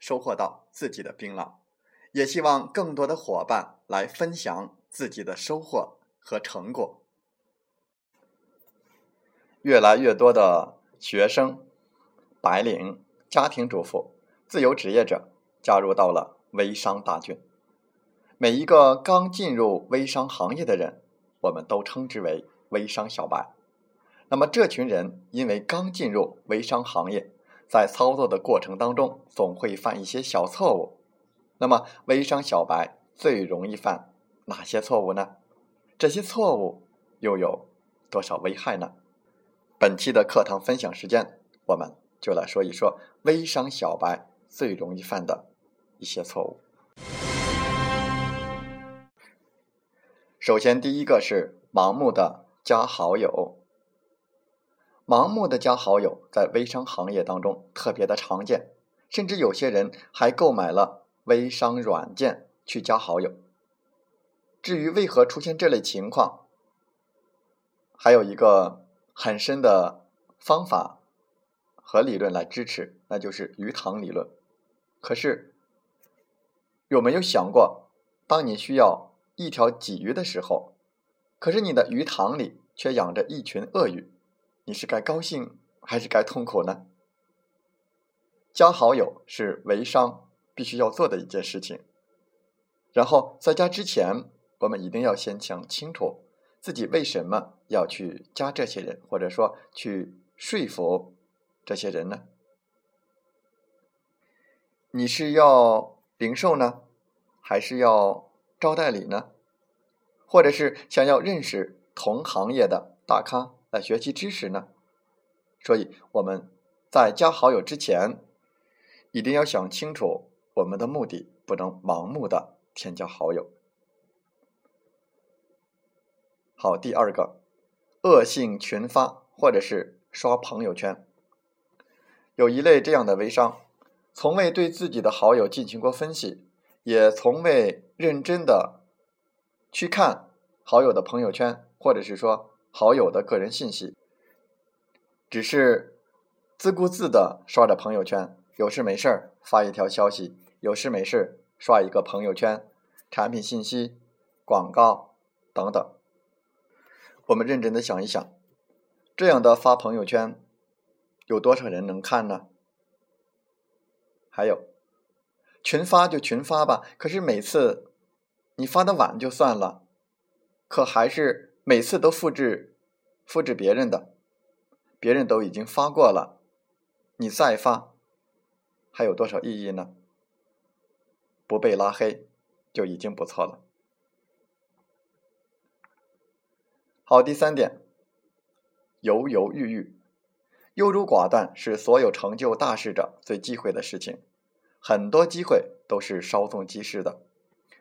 收获到自己的槟榔，也希望更多的伙伴来分享自己的收获和成果。越来越多的学生、白领、家庭主妇、自由职业者加入到了微商大军。每一个刚进入微商行业的人，我们都称之为微商小白。那么这群人因为刚进入微商行业。在操作的过程当中，总会犯一些小错误。那么，微商小白最容易犯哪些错误呢？这些错误又有多少危害呢？本期的课堂分享时间，我们就来说一说微商小白最容易犯的一些错误。首先，第一个是盲目的加好友。盲目的加好友在微商行业当中特别的常见，甚至有些人还购买了微商软件去加好友。至于为何出现这类情况，还有一个很深的方法和理论来支持，那就是鱼塘理论。可是有没有想过，当你需要一条鲫鱼的时候，可是你的鱼塘里却养着一群鳄鱼？你是该高兴还是该痛苦呢？加好友是微商必须要做的一件事情。然后在加之前，我们一定要先想清楚自己为什么要去加这些人，或者说去说服这些人呢？你是要零售呢，还是要招代理呢？或者是想要认识同行业的大咖？来学习知识呢，所以我们在加好友之前，一定要想清楚我们的目的，不能盲目的添加好友。好，第二个，恶性群发或者是刷朋友圈，有一类这样的微商，从未对自己的好友进行过分析，也从未认真的去看好友的朋友圈，或者是说。好友的个人信息，只是自顾自的刷着朋友圈，有事没事发一条消息，有事没事刷一个朋友圈，产品信息、广告等等。我们认真的想一想，这样的发朋友圈，有多少人能看呢？还有，群发就群发吧，可是每次你发的晚就算了，可还是。每次都复制，复制别人的，别人都已经发过了，你再发，还有多少意义呢？不被拉黑就已经不错了。好，第三点，犹犹豫豫、优柔寡断是所有成就大事者最忌讳的事情。很多机会都是稍纵即逝的。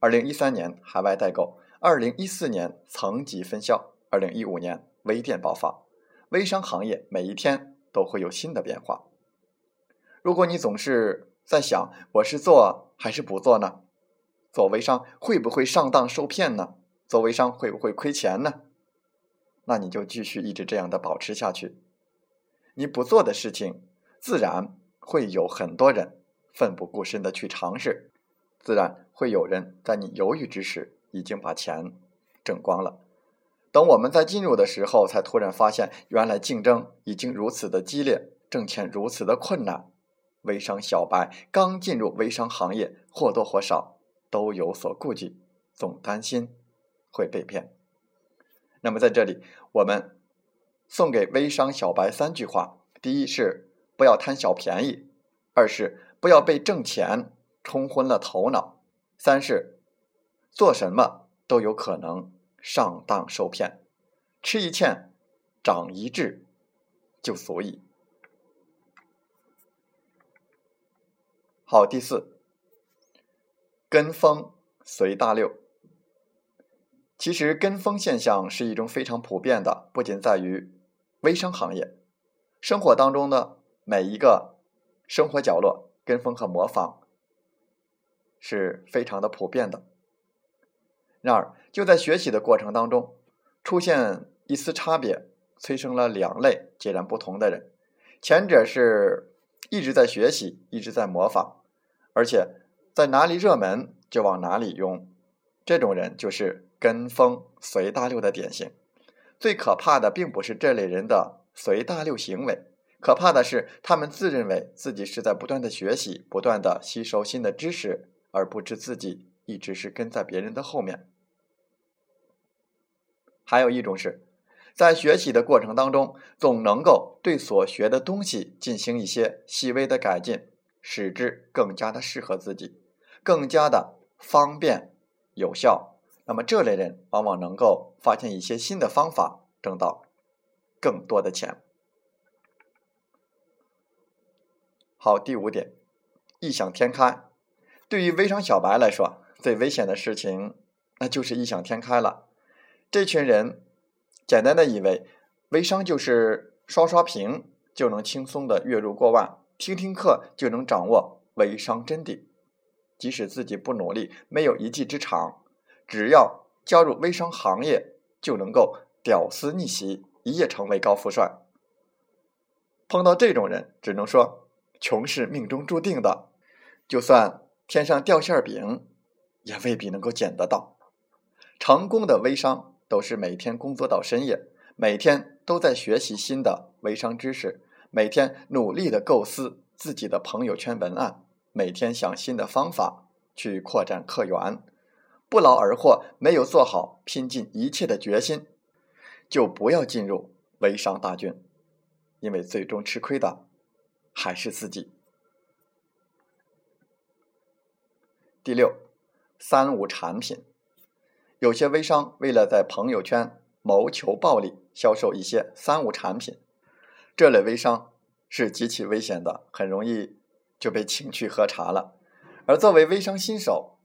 二零一三年海外代购。二零一四年层级分销，二零一五年微店爆发，微商行业每一天都会有新的变化。如果你总是在想我是做还是不做呢？做微商会不会上当受骗呢？做微商会不会亏钱呢？那你就继续一直这样的保持下去。你不做的事情，自然会有很多人奋不顾身的去尝试，自然会有人在你犹豫之时。已经把钱挣光了。等我们在进入的时候，才突然发现，原来竞争已经如此的激烈，挣钱如此的困难。微商小白刚进入微商行业，或多或少都有所顾忌，总担心会被骗。那么在这里，我们送给微商小白三句话：第一是不要贪小便宜；二是不要被挣钱冲昏了头脑；三是做什么都有可能上当受骗。吃一堑，长一智，就足以。好，第四，跟风随大流。其实跟风现象是一种非常普遍的，不仅在于微商行业，生活当中的每一个生活角落，跟风和模仿是非常的普遍的。然而，就在学习的过程当中，出现一丝差别，催生了两类截然不同的人。前者是一直在学习，一直在模仿。而且在哪里热门就往哪里用，这种人就是跟风随大流的典型。最可怕的并不是这类人的随大流行为，可怕的是他们自认为自己是在不断的学习、不断的吸收新的知识，而不知自己一直是跟在别人的后面。还有一种是，在学习的过程当中，总能够对所学的东西进行一些细微的改进。使之更加的适合自己，更加的方便有效。那么这类人往往能够发现一些新的方法，挣到更多的钱。好，第五点，异想天开。对于微商小白来说，最危险的事情那就是异想天开了。这群人简单的以为微商就是刷刷屏就能轻松的月入过万。听听课就能掌握微商真谛，即使自己不努力，没有一技之长，只要加入微商行业，就能够屌丝逆袭，一夜成为高富帅。碰到这种人，只能说穷是命中注定的，就算天上掉馅饼，也未必能够捡得到。成功的微商都是每天工作到深夜，每天都在学习新的微商知识。每天努力的构思自己的朋友圈文案，每天想新的方法去扩展客源，不劳而获，没有做好拼尽一切的决心，就不要进入微商大军，因为最终吃亏的还是自己。第六，三无产品，有些微商为了在朋友圈谋求暴利，销售一些三无产品。这类微商是极其危险的，很容易就被请去喝茶了。而作为微商新手，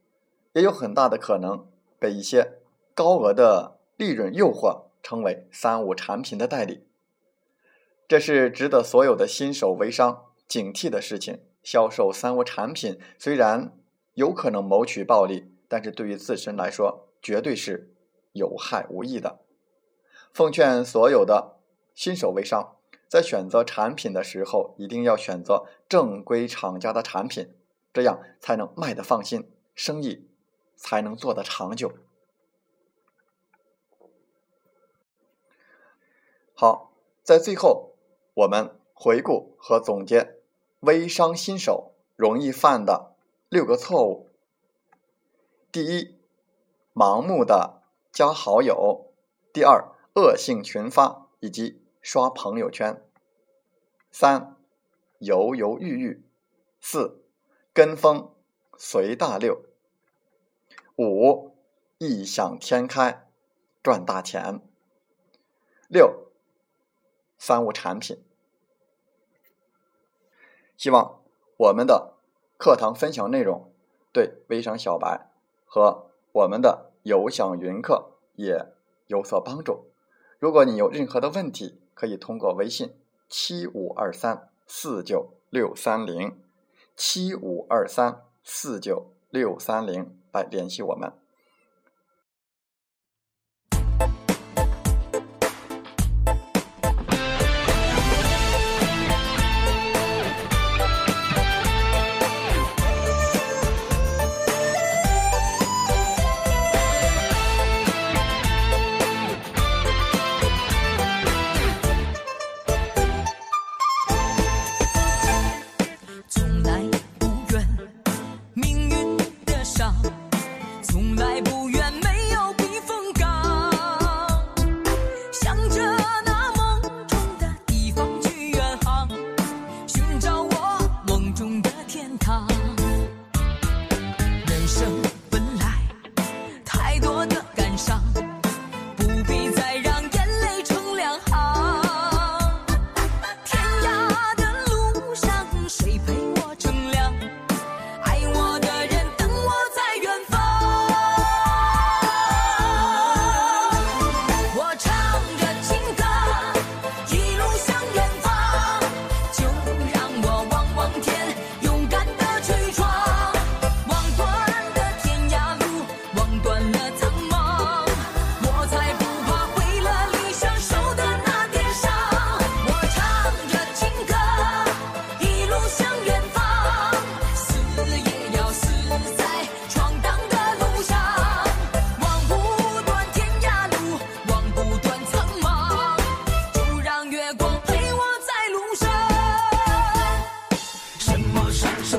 也有很大的可能被一些高额的利润诱惑，成为三无产品的代理。这是值得所有的新手微商警惕的事情。销售三无产品虽然有可能谋取暴利，但是对于自身来说，绝对是有害无益的。奉劝所有的新手微商。在选择产品的时候，一定要选择正规厂家的产品，这样才能卖得放心，生意才能做得长久。好，在最后，我们回顾和总结微商新手容易犯的六个错误。第一，盲目的加好友；第二，恶性群发以及。刷朋友圈，三犹犹豫豫，四跟风随大流，五异想天开赚大钱，六三无产品。希望我们的课堂分享内容对微商小白和我们的有享云课也有所帮助。如果你有任何的问题，可以通过微信七五二三四九六三零七五二三四九六三零来联系我们。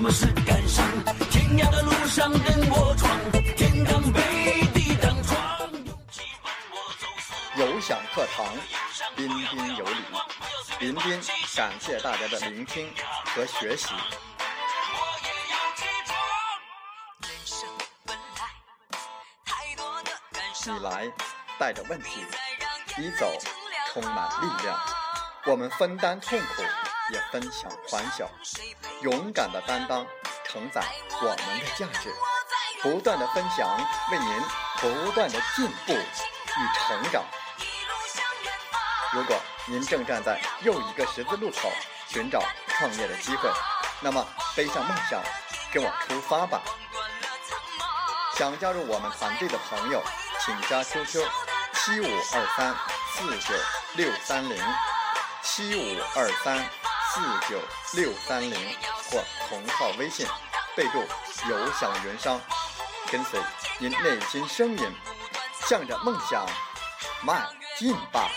么是感伤？天涯的路上任我闯，天当被地当闯，勇气伴我走四有享课堂，彬彬有礼。彬彬感谢大家的聆听和学习。你，来带着问题，你走充满力量。我们分担痛苦，也分享欢笑，勇敢的担当，承载我们的价值。不断的分享，为您不断的进步与成长。如果您正站在又一个十字路口，寻找创业的机会，那么背上梦想，跟我出发吧！想加入我们团队的朋友，请加 QQ 七五二三四九六三零七五二三四九六三零或同号微信，备注“有享云商”，跟随您内心声音，向着梦想迈进吧！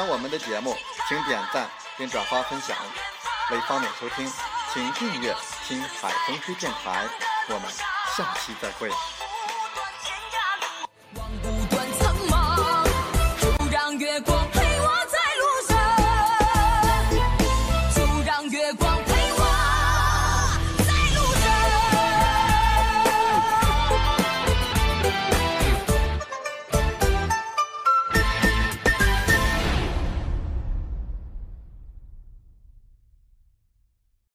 欢我们的节目，请点赞并转发分享。为方便收听，请订阅“听海风吹电台”。我们下期再会。